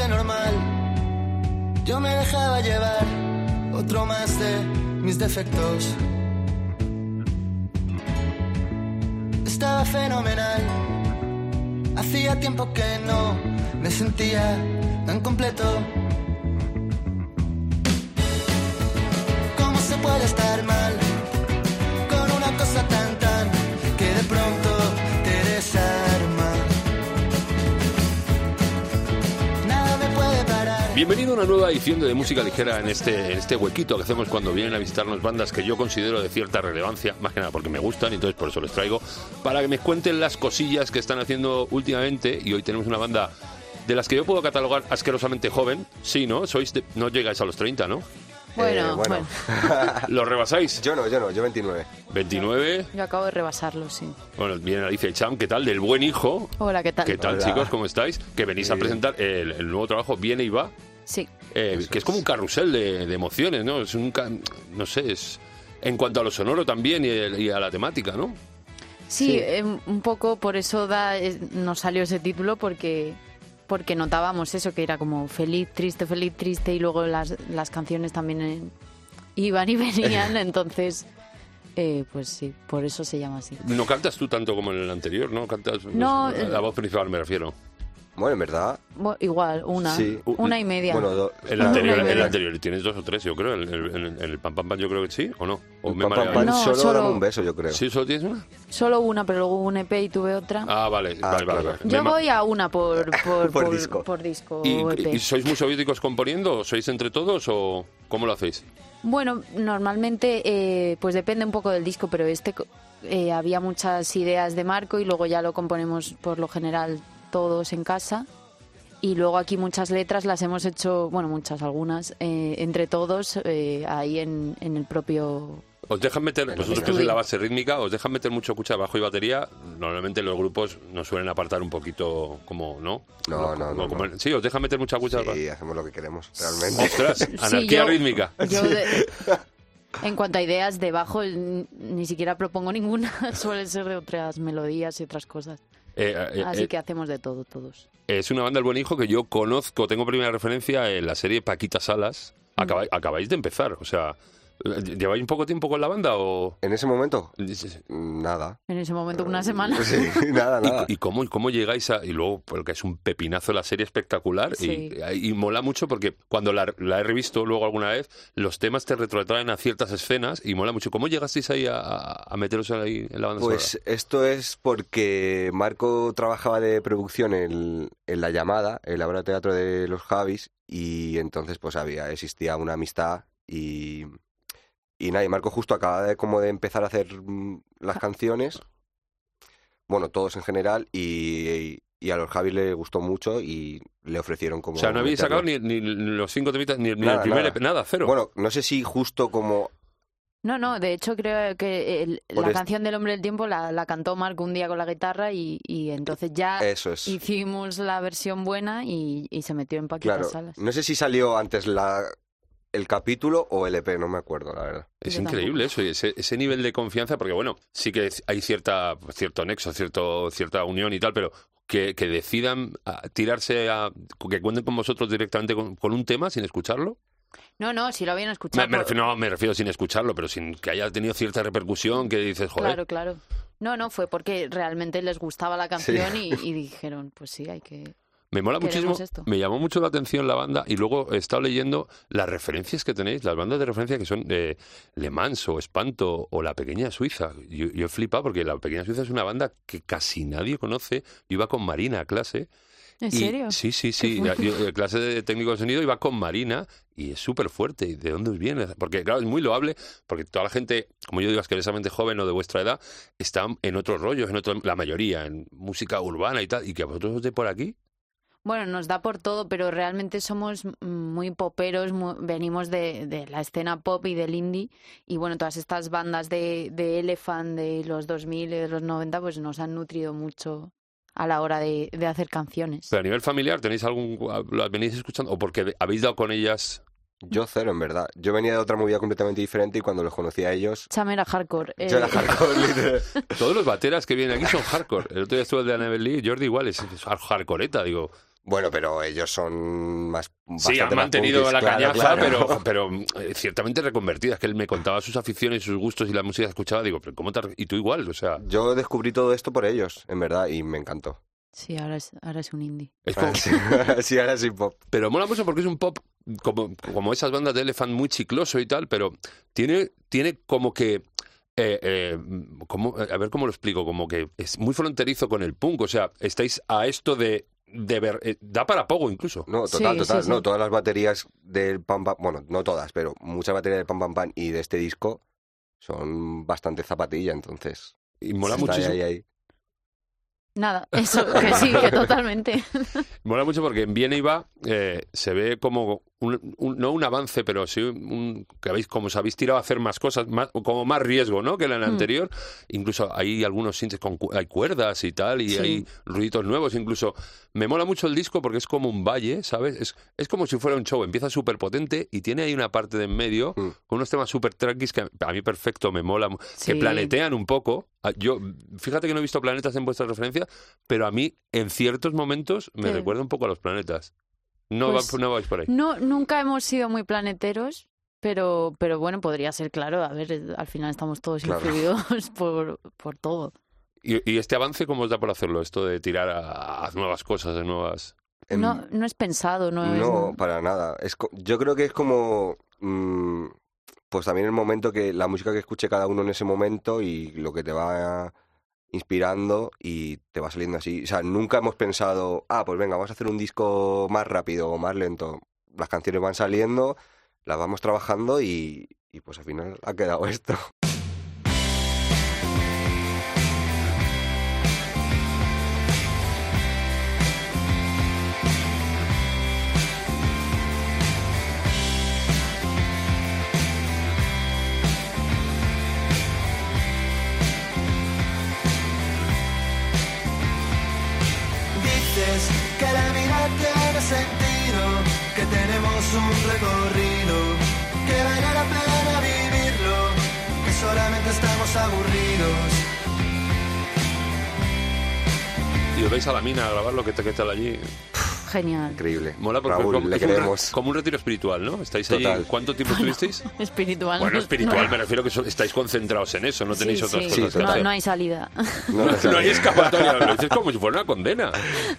normal. Yo me dejaba llevar otro más de mis defectos. Estaba fenomenal. Hacía tiempo que no me sentía tan completo. Bienvenido a una nueva edición de Música Ligera en este, en este huequito que hacemos cuando vienen a visitarnos bandas que yo considero de cierta relevancia, más que nada porque me gustan y entonces por eso les traigo, para que me cuenten las cosillas que están haciendo últimamente y hoy tenemos una banda de las que yo puedo catalogar asquerosamente joven, sí, ¿no? Sois de- no llegáis a los 30, ¿no? Bueno, Eh, bueno. bueno. ¿Los rebasáis? Yo no, yo no, yo 29. 29. Yo acabo de rebasarlo, sí. Bueno, viene Alicia y Cham, ¿qué tal? Del buen hijo. Hola, ¿qué tal? ¿Qué tal, Hola. chicos? ¿Cómo estáis? Que venís a Muy presentar el, el nuevo trabajo Viene y va, Sí. eh, que es como un carrusel de, de emociones, ¿no? Es un... no sé, es... En cuanto a lo sonoro también y, y a la temática, ¿no? Sí, Sí. eh, un poco por eso da, es- nos salió ese título, porque porque notábamos eso, que era como feliz, triste, feliz, triste, y luego las, las canciones también eh, iban y venían, entonces, eh, pues sí, por eso se llama así. No cantas tú tanto como en el anterior, ¿no? Cantas... No, la, eh, la voz principal me refiero. Bueno, en verdad, Bu- igual, una, Sí. una y media. bueno, do- El anterior, y el anterior, tienes dos o tres, yo creo. En el, el- en el Pam Pam Pam yo creo que sí, ¿o no? ¿O el me pam, mareado? pam, No, solo, solo- dame un beso, yo creo. ¿Sí, solo tienes una? Solo una, pero luego hubo un EP y tuve otra. Ah, vale, Ah, vale, vale, claro. vale. Me Yo ma- voy a una por, por, Por disco. por disco ¿Y, EP. y sois muy soviéticos componiendo? ¿O ¿Sois entre todos o cómo lo hacéis? Bueno, normalmente eh, pues depende un poco del disco, pero este eh, había muchas ideas de Marco y luego ya lo componemos por lo general todos en casa. Y luego aquí muchas letras las hemos hecho, bueno, muchas, algunas, eh, entre todos eh, ahí en, en el propio... ¿Os dejan meter, vosotros que sois la base rítmica, os dejan meter mucho cucha bajo y batería? Normalmente los grupos nos suelen apartar un poquito como, ¿no? No, no, no, como- no. Sí, os dejan meter mucha cucha Sí, hacemos lo que queremos, realmente. ¡Ostras! Sí, Anarquía yo- rítmica. yo de- en cuanto a ideas de bajo, ni siquiera propongo ninguna, suelen ser de otras melodías y otras cosas. Eh, eh, Así eh, que hacemos de todo, todos. Es una banda El Buen Hijo que yo conozco, tengo primera referencia en la serie Paquita Salas. Acabáis, acabáis de empezar, o sea, ¿lleváis un poco tiempo con la banda o...? En ese momento, nada. En ese momento, una semana. Sí, nada, nada. ¿Y, y cómo, y cómo llegáis a.? Y luego, porque es un pepinazo la serie espectacular Sí. y, y mola mucho porque cuando la, la he revisto luego alguna vez, los temas te retrotraen a ciertas escenas y mola mucho. ¿Cómo llegasteis ahí a, meteros ahí en la banda Pues esto es porque Marco trabajaba de producción en, en La Llamada, el laboratorio de teatro de los Javis, y entonces pues había, existía una amistad y, y nada, y Marco justo acaba de como de empezar a hacer mm, las canciones, bueno, todos en general, y, y a los Javis le gustó mucho y le ofrecieron como... O sea, no habéis sacado ni, ni los cinco temitas, ni, ni Nada, el primer nada. EP, nada, cero. Bueno, no sé si justo como... No, no, de hecho creo que el- la canción del Hombre del Tiempo la, la cantó Marco un día con la guitarra y, y entonces ya Eso es. hicimos la versión buena y, y se metió en Paquita Claro, Salas. no sé si salió antes la, el capítulo o el EP, no me acuerdo, la verdad. Es Yo increíble eso, y ese, ese nivel de confianza, porque bueno, sí que hay cierta, cierto nexo, cierto, cierta unión y tal, pero que, que decidan a, tirarse a. que cuenten con vosotros directamente con, con un tema sin escucharlo. No, no, si lo habían Me, escuchado. me por- refiero, no, me refiero sin escucharlo, pero sin que haya tenido cierta repercusión, que dices, joder. Claro, claro. No, no, fue porque realmente les gustaba la canción y, y dijeron, pues sí, hay que... Me mola Queremos muchísimo, esto. me llamó mucho la atención la banda y luego he estado leyendo las referencias que tenéis, las bandas de referencia que son de Le Mans o Espanto o La Pequeña Suiza. Yo, yo he flipado porque La Pequeña Suiza es una banda que casi nadie conoce. Yo iba con Marina a clase. ¿En y- serio? Sí, sí, sí. Yo, yo, clase de técnico de sonido iba con Marina y es súper fuerte. ¿Y de dónde os viene? Porque, claro, es muy loable porque toda la gente, como yo digo, asquerosamente joven o de vuestra edad, están en otros rollos, en otro, la mayoría, en música urbana y tal. Y que a vosotros os de por aquí. Bueno, nos da por todo, pero realmente somos muy poperos, mu- venimos de, de la escena pop y del indie, y bueno, todas estas bandas de, de Elephant de los 2000 y de los 90, pues nos han nutrido mucho a la hora de, de hacer canciones. Pero a nivel familiar, ¿tenéis algún. ¿Lo venís escuchando? ¿O porque habéis dado con ellas? Yo cero, en verdad. Yo venía de otra movida completamente diferente y cuando los conocí a ellos... Cham era hardcore. Yo era eh, hardcore, literal. Todos los bateras que vienen aquí son hardcore. El otro día estuve el de Annabelle Lee, Jordi igual, es, es hardcoreta, digo. Bueno, pero ellos son más. Sí, han más mantenido punkis, la claro, cañaza, claro. pero, pero eh, ciertamente reconvertidas. Que él me contaba sus aficiones, sus gustos y la música que escuchaba. Digo, pero ¿cómo te... Y tú igual, o sea... Yo descubrí todo esto por ellos, en verdad, y me encantó. Sí, ahora es, ahora es un indie. Es sí, sí, ahora sí pop. Pero mola mucho porque es un pop como, como esas bandas de Elephant muy chicloso y tal, pero tiene, tiene como que... eh, eh, como- a ver cómo lo explico, como que es muy fronterizo con el punk, o sea, estáis a esto de, de ver, eh, da para poco incluso. No, total, Sí, total. sí, No, todas las baterías del Pam Pam, bueno, no todas, pero muchas baterías del Pam Pam Pam y de este disco son bastante zapatilla, entonces. Y mola está muchísimo. ahí, ahí. Nada, eso, que sí, que totalmente. Mola mucho porque en Viene y va eh, se ve como un, un- no un avance, pero sí un, que habéis como os habéis tirado a hacer más cosas, más, como más riesgo, ¿no? Que en el Mm. anterior. Incluso hay algunos sintes con cu- hay cuerdas y tal y Sí. hay ruiditos nuevos. Incluso me mola mucho el disco porque es como un valle, ¿sabes? Es, es como si fuera un show. Empieza súper potente y tiene ahí una parte de en medio Mm. con unos temas súper tranquis que a mí perfecto me mola, que planetean un poco. Ah, Yo, fíjate que no he visto planetas en vuestras referencias, pero a mí en ciertos momentos me Sí. recuerda un poco a los planetas. No, Pues- va- no vais por ahí. No, nunca hemos sido muy planeteros, pero, pero bueno, podría ser claro. A ver, al final estamos todos Claro. influidos por, por todo. ¿Y, y este avance cómo os da por hacerlo? Esto de tirar a, a nuevas cosas, a nuevas... Em, No, no es pensado, no, No, es... para nada. Es yo creo que es como. mm, pues también el momento que. La música que escuche cada uno en ese momento y lo que te va inspirando y te va saliendo así. O sea, nunca hemos pensado, ah, pues venga, vamos a hacer un disco más rápido o más lento. Las canciones van saliendo, las vamos trabajando y, y pues al final ha quedado esto. Y vais a la mina a grabar lo que te qué tal allí. Genial. Increíble. Mola porque Raúl, como, le es un queremos. como un retiro espiritual, ¿no? ¿Estáis allí? Total. ¿Cuánto tiempo estuvisteis? Espiritual. Bueno, no- espiritual, no- me refiero que so- estáis concentrados en eso, no tenéis Sí, otras sí. cosas Sí, que no, hacer. no hay salida. No, no, No hay escapatoria, lo dices como si fuera una condena.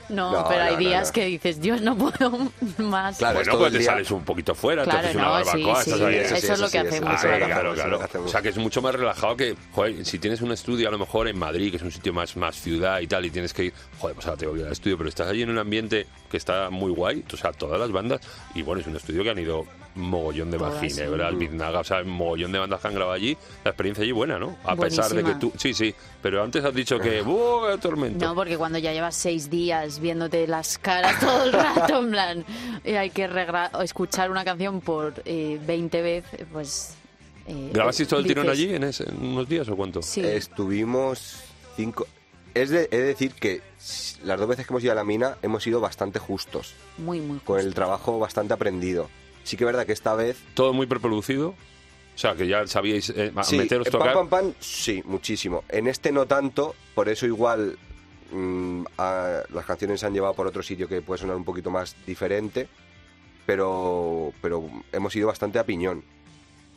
No, No, pero hay días no. que dices, Dios, no puedo más. Claro, bueno, pues te día. sales un poquito fuera, te Claro, haces una no, barbacoa, estás ahí. eso es lo que hacemos, eso es lo que claro, hacemos, claro. hacemos. O sea, que es mucho más relajado que, joder, si tienes un estudio a lo mejor en Madrid, que es un sitio más, más ciudad y tal, y tienes que ir, joder, pues ahora tengo que ir al estudio, pero estás allí en un ambiente que está muy guay, o sea, todas las bandas, y bueno, es un estudio que han ido mogollón de Todas, Ginebra, sí. Biznaga, o sea, mogollón de bandas que han grabado allí, la experiencia allí buena, ¿no? A pesar de que tú, sí, sí, pero antes has dicho que, ¡buah, qué tormento! No, porque cuando ya llevas seis días viéndote las caras todo el rato, en plan, y hay que regra- o escuchar una canción por eh, 20 veces, pues... eh, ¿Grabasteis todo el tirón allí en, ese- en unos días o cuánto? Sí, Estuvimos cinco. Es de, he de decir que las dos veces que hemos ido a la mina hemos sido bastante justos, muy, muy con el trabajo bastante aprendido. Sí que es verdad que esta vez. Todo muy preproducido. O sea, que ya sabíais eh, Sí, meteros en tocar. Pam Pam Pam, sí, muchísimo. En este no tanto, por eso igual mm, a- las canciones se han llevado por otro sitio que puede sonar un poquito más diferente, pero, pero hemos ido bastante a piñón.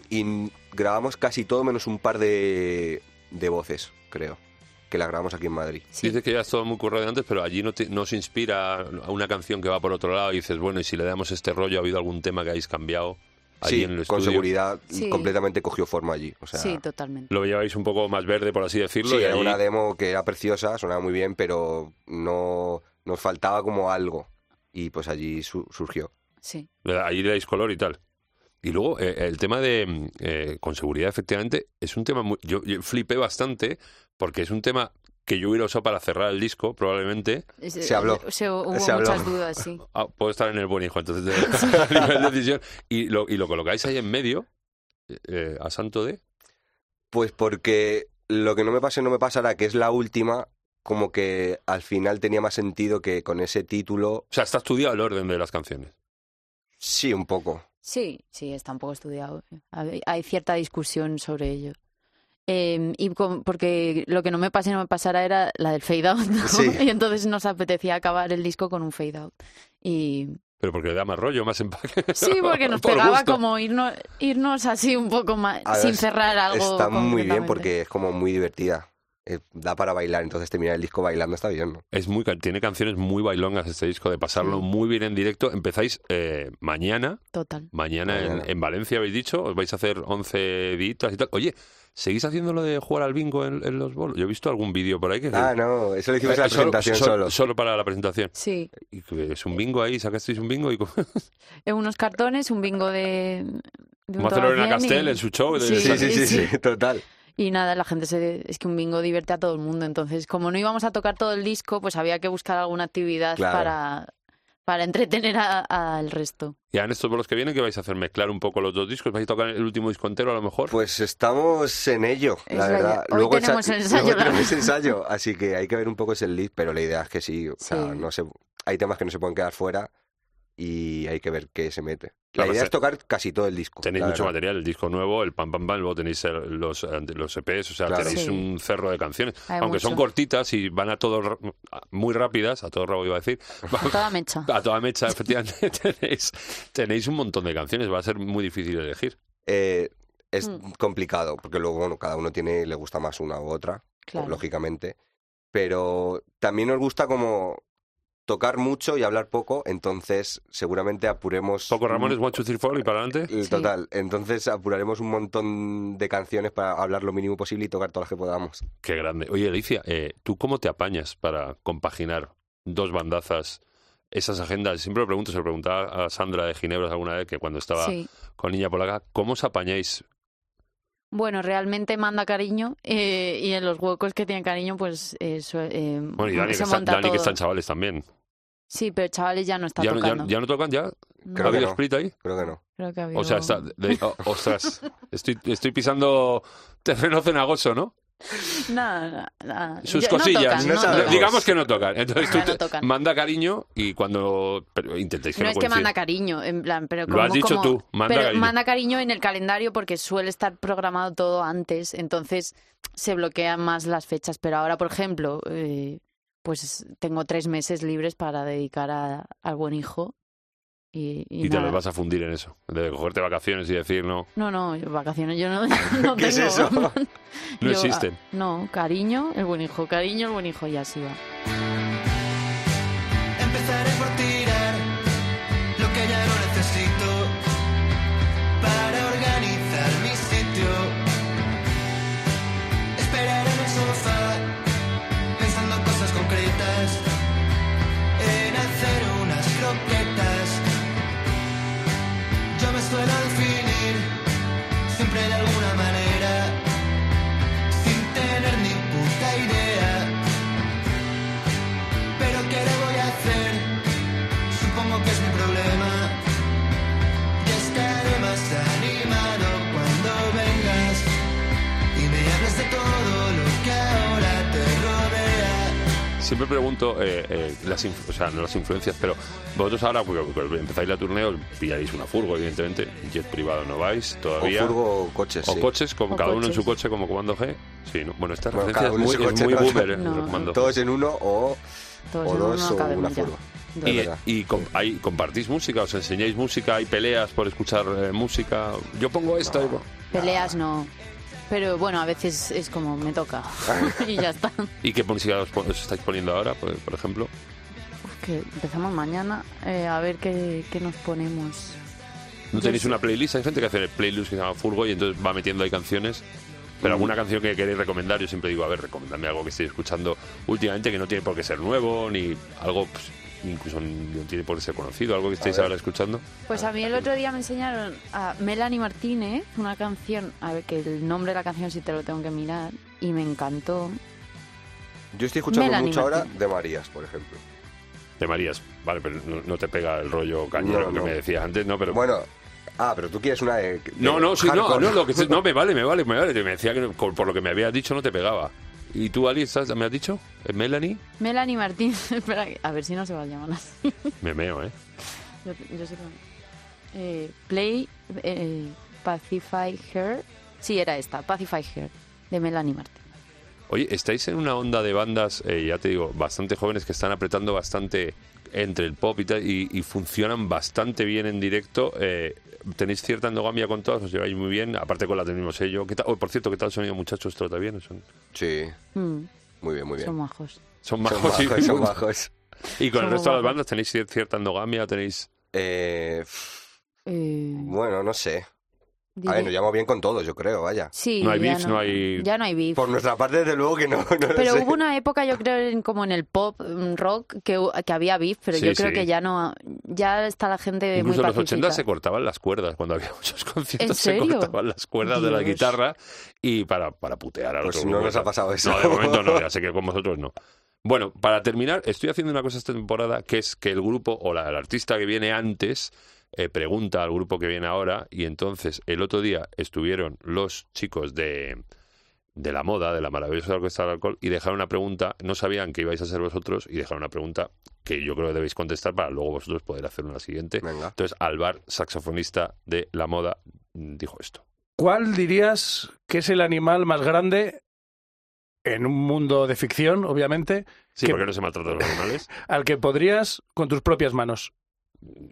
Y grabamos casi todo menos un par de, de voces, creo, que la grabamos aquí en Madrid. Sí. Dices que ya es todo muy currado de antes, pero allí no, te, no se inspira a una canción que va por otro lado y dices, bueno, y si le damos este rollo, ¿ha habido algún tema que hayáis cambiado allí Sí, en el con seguridad Sí. completamente cogió forma allí. O sea, sí, totalmente. Lo lleváis un poco más verde, por así decirlo. Sí, y era allí- una demo que era preciosa, sonaba muy bien, pero no nos faltaba como algo. Y pues allí su- surgió. Sí. Ahí le dais color y tal. Y luego, eh, el tema de, mm, eh, con seguridad, efectivamente, es un tema muy... Yo, yo flipé bastante porque es un tema que yo hubiera usado para cerrar el disco, probablemente. Se habló. se- hubo Se habló. muchas dudas, sí. Ah, puedo estar en el buen hijo, entonces, de, a nivel de decisión. Y lo, y lo colocáis ahí en medio, eh, a santo de... Pues porque lo que no me pase no me pasará, que es la última, como que al final tenía más sentido que con ese título, O sea, está estudiado el orden de las canciones. Sí, un poco. Sí, sí, está un poco estudiado. Hay hay cierta discusión sobre ello. Eh, y con- porque lo que no me pase y no me pasara era la del fade out, ¿no? Sí. Y entonces nos apetecía acabar el disco con un fade out. Y Pero porque le da más rollo, más empaque. sí, porque nos Por pegaba gusto. como irnos, irnos así un poco más, sin cerrar algo. Está muy bien porque es como muy divertida. Eh, da para bailar, entonces terminar el disco bailando está bien, ¿no? Es muy, ca- tiene canciones muy bailongas este disco, de pasarlo Sí. muy bien en directo. Empezáis eh, mañana, Total. mañana, En, Mañana. en Valencia, habéis dicho, os vais a hacer 11 ditas y tal. Oye, ¿seguís haciendo lo de jugar al bingo en, en los bolos? Yo he visto algún vídeo por ahí que... Ah, no, eso lo hicimos en la Eh, solo- presentación solo, solo. solo para la presentación. Sí. Y es un bingo ahí, sacasteis un bingo y como unos cartones, un bingo de. un como Castel y- en su show. de- Sí, Sí, sí, sí, sí. sí, total. Y nada, la gente se. Es que un bingo divierte a todo el mundo. Entonces, como no íbamos a tocar todo el disco, pues había que buscar alguna actividad Claro. para, para entretener a- al resto. Ya en estos bolos que vienen, ¿qué vais a hacer? ¿Mezclar un poco los dos discos? ¿Vais a tocar el último disco entero a lo mejor? Pues estamos en ello, Es la verdad. Hoy tenemos echa- ensayo, luego tenemos ensayo, así que hay que ver un poco ese lead, pero la idea es que sí, o sea, Sí. no se, hay temas que no se pueden quedar fuera y hay que ver qué se mete. La Claro, idea es tocar casi todo el disco. Tenéis mucho verdad. material, el disco nuevo, el pam pam pam, luego tenéis los, eh, los EPs, o sea, Claro. tenéis Sí. un cerro de canciones. Hay Aunque son cortitas y van a todo muy rápidas, a todo rabo iba a decir, A toda mecha. a toda mecha, efectivamente, tenéis, tenéis un montón de canciones, va a ser muy difícil elegir. Eh, es Mm. complicado, porque luego bueno, cada uno tiene, le gusta más una u otra, Claro. lógicamente. Pero también nos gusta como tocar mucho y hablar poco, entonces seguramente apuremos. Poco Ramones, One, Two, Three, Four y para adelante. Sí. Total, entonces apuraremos un montón de canciones para hablar lo mínimo posible y tocar todas las que podamos. Qué grande. Oye, Alicia, eh, ¿tú cómo te apañas para compaginar dos bandazas, esas agendas? Siempre lo pregunto, se lo preguntaba a Sandra de Ginebra alguna vez, que cuando estaba Sí. con Niña Polaca, ¿cómo os apañáis? Bueno, realmente manda cariño eh, y en los huecos que tiene cariño, pues eso. Eh, Bueno, y Dani, se que, está- monta Dani, que todo. están chavales también. Sí, pero chavales ya no está ¿Ya, no- tocando. ya no tocan? ¿Ya? No, ¿Ha habido no. split ahí? Creo que no. creo que ha habido... O sea, está, de- oh, ostras, estoy, estoy pisando terreno cenagoso, ¿no? No, no, no. Sus Yo- no cosillas. tocan, No no sabemos. tocan. Digamos que no tocan. Entonces tú No, no te- tocan. manda cariño y cuando... Pero intentéis que no no, es que manda cariño, en plan, pero Lo has dicho como- tú, manda pero cariño. manda cariño en el calendario porque suele estar programado todo antes, entonces se bloquean más las fechas. Pero ahora, por ejemplo, eh, pues tengo tres meses libres para dedicar a- al buen hijo y, y Y te los vas a fundir en eso. De cogerte vacaciones y decir, no, No, no, vacaciones yo no, no ¿Qué es tengo. eso? no Yo, existen. ah, No, cariño, el buen hijo, cariño, el buen hijo, y así va. mine. Siempre pregunto, eh, eh, las o sea, no las influencias, pero vosotros ahora, porque, empezáis la turneo, pillaréis una furgo, evidentemente. Jet privado no vais O todavía. furgo o coches, O sí. coches, como O cada uno en su coche, como Comando G. Sí, ¿no? Bueno, esta Bueno, referencia es muy, es muy no, boomer, eh, no. Todos en uno o, Todos o en dos uno o una furgo. Y, y com- compartís música, os enseñáis música, hay peleas por escuchar eh, música. Yo pongo esta. y- Peleas no. Pero bueno, a veces es como me toca. y ya está. ¿Y qué música os, estáis poniendo ahora, por, por ejemplo? Que empezamos mañana eh, a ver qué, qué nos ponemos. ¿No Yo tenéis una playlist? Hay gente que hace playlist que se llama Furgo y entonces va metiendo ahí canciones. Pero Mm. alguna canción que queréis recomendar, yo siempre digo, a ver, recomendadme algo que estéis escuchando últimamente que no tiene por qué ser nuevo, ni algo, pues, incluso no tiene por qué ser conocido, algo que estéis ver. ahora escuchando. Pues a mí el otro día me enseñaron a Melanie Martínez una canción, a ver que el nombre de la canción sí te lo tengo que mirar, y me encantó. Yo estoy escuchando Melanie mucho ahora de Marías, por ejemplo. De Marías, vale, pero no, no te pega el rollo cañero No, que me decías antes, ¿no? Pero Bueno, ah, pero tú quieres una de... de No, no, sí, no, no, lo que no, me vale, me vale, me vale. Me decía que por por lo que me habías dicho no te pegaba. ¿Y tú, Ali, estás- me has dicho? ¿Es Melanie? Melanie Martínez, espera, a ver si no se va a llamar así. Me meo, ¿eh? Yo, yo sí que- eh, Play eh, Pacify Her. Sí, era esta, Pacify Her. de Melanie Martín. Oye, estáis en una onda de bandas, eh, ya te digo, bastante jóvenes que están apretando bastante entre el pop y tal, y, y funcionan bastante bien en directo. Eh, ¿Tenéis cierta endogamia con todas? ¿Os lleváis muy bien? Aparte con la del mismo sello. ¿Qué tal? Oh, por cierto, ¿qué tal el sonido, muchachos? ¿Trata bien? ¿Son, Sí, Mm, muy bien, muy bien. son majos. son Son majos? y- bajos, son bajos. ¿Y con el Son resto de las majos. bandas tenéis cier- cierta endogamia? ¿Tenéis...? Eh, Eh, bueno, no sé. A ver, nos llevamos bien con todos, yo creo, vaya. Sí, No hay beef, no hay- Ya no hay beef. Por nuestra parte, desde luego que no, no lo Pero sé. hubo una época, yo creo, en- como en el pop mm, rock, que, que había beef, pero Sí, yo creo sí. que ya no, ya está la gente Incluso en muy los 80 se cortaban las cuerdas. Cuando había muchos conciertos ¿En se cortaban las cuerdas de la guitarra y para, para putear a los Pues no nos ha pasado eso. No, de momento no, ya sé que con vosotros no. Bueno, para terminar, estoy haciendo una cosa esta temporada que es que el grupo o la, el artista que viene antes eh, pregunta al grupo que viene ahora y entonces el otro día estuvieron los chicos de, de la moda, de la maravillosa orquesta del alcohol y dejaron una pregunta, no sabían que ibais a ser vosotros y dejaron una pregunta que yo creo que debéis contestar para luego vosotros poder hacer una siguiente. Venga. Entonces, Alvar, saxofonista de la moda, dijo esto. ¿Cuál dirías que es el animal más grande en un mundo de ficción, obviamente, Sí, ¿Qué- porque no se maltratan los animales. al que podrías con tus propias manos?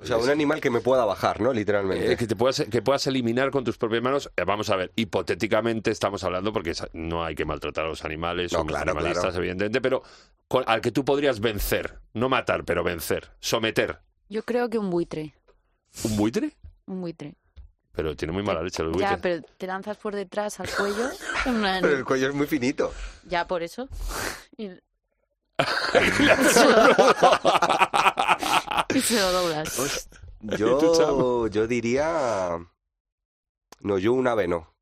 O sea, un animal que me pueda bajar, ¿no? Literalmente. Eh, que te puedas que puedas eliminar con tus propias manos. Eh, vamos a ver, hipotéticamente estamos hablando porque no hay que maltratar a los animales, No, somos claro, animalistas, claro. evidentemente, pero con- al que tú podrías vencer, no matar, pero vencer, someter. Yo creo que un buitre, ¿Un buitre? un buitre. Pero tiene muy mala leche el buitre. Ya, pero te lanzas por detrás al cuello, Pero el cuello es muy finito. ya por eso. Y, y se lo doblas. tú, Chamo? Yo, yo diría... No, yo un ave no.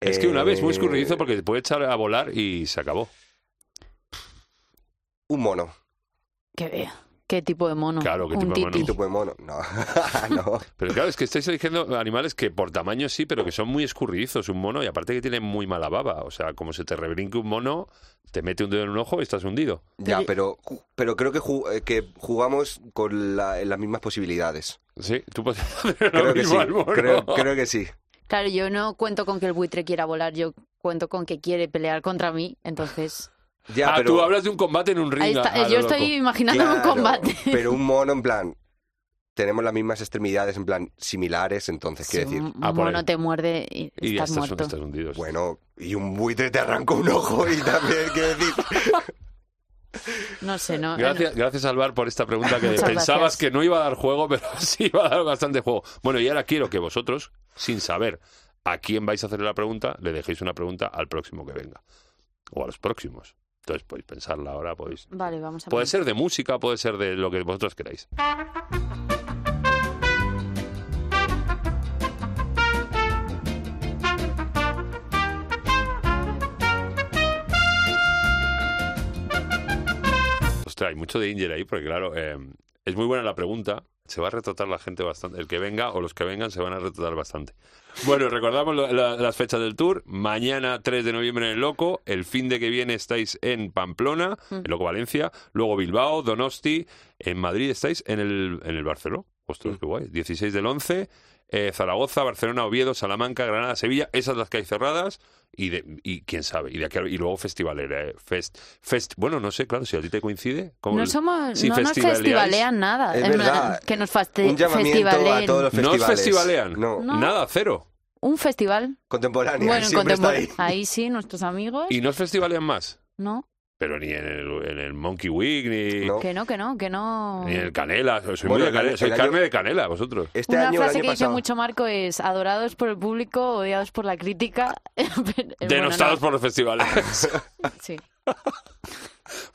Es que una vez es muy Eh, escurridizo porque te puede echar a volar y se acabó. Un mono. ¿Qué, vea? ¿Qué tipo de mono? Claro, ¿qué un tipo de mono? titi. ¿Qué tipo de mono? No. no. Pero claro, es que estáis eligiendo animales que por tamaño sí, pero que son muy escurridizos. Un mono, y aparte que tienen muy mala baba. O sea, como se te rebrinque un mono, te mete un dedo en un ojo y estás hundido. Ya, pero, pero creo que, ju- eh, que jugamos con la- las mismas posibilidades. Sí, tú puedes hacer Creo que mismo sí. al mono. Creo, creo que sí. Claro, yo no cuento con que el buitre quiera volar, yo cuento con que quiere pelear contra mí, entonces... Ya, ah, pero, tú hablas de un combate en un ring. Ahí está, a- a lo yo estoy imaginándome un combate. Pero un mono, en plan, tenemos las mismas extremidades, en plan, similares, entonces, quiero decir, un Ah, mono ahí. te muerde y Y ya estás estás, muerto. estás hundido. bueno, y un buitre te arranca un ojo y también, quiero decir, No sé, no. Gracias, gracias Alvar por esta pregunta que Muchas pensabas gracias. que no iba a dar juego, pero sí iba a dar bastante juego. Bueno, y ahora quiero que vosotros, sin saber a quién vais a hacer la pregunta, le dejéis una pregunta al próximo que venga. O a los próximos. Entonces podéis pensarla ahora, podéis... Vale, vamos a Puede ser de música, puede ser de lo que vosotros queráis. Ostras, hay mucho de Inger ahí, porque claro, eh, es muy buena la pregunta. Se va a retratar la gente bastante. El que venga o los que vengan se van a retratar bastante. Bueno, recordamos lo- la- las fechas del tour. Mañana 3 de noviembre en el Loco. El fin de que viene estáis en Pamplona, el Loco Valencia. Luego Bilbao, Donosti. En Madrid estáis en el, en el Barceló. Ostras, qué guay. 16 del 11. Eh, Zaragoza, Barcelona, Oviedo, Salamanca, Granada, Sevilla. Esas las que hay cerradas. Y, de, y quién sabe. Y, de aquí, a- y luego festivalera. eh, Fest, fest, bueno, no sé, claro, si a ti te coincide. ¿cómo No, somos, si no nos festivalean nada. Es verdad. que nos faste- un llamamiento a festivaleen. todos los ¿No festivalean? No. Nada, cero. Un festival. Bueno, está ahí. ahí sí, nuestros amigos. ¿Y no festivalean más? No, Pero ni en el, en el Monkey Week, ni, No. que no, que no, que no. ni en el Canela. Soy Bueno, muy de el Canela. año- carne de Canela, vosotros. Este Una año, el frase año que dice mucho Marco es adorados por el público, odiados por la crítica. Bueno, Denostados no. por los festivales. Sí.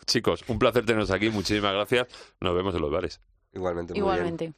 Chicos, un placer teneros aquí. Muchísimas gracias. Nos vemos en los bares. Igualmente, muy bien. Igualmente.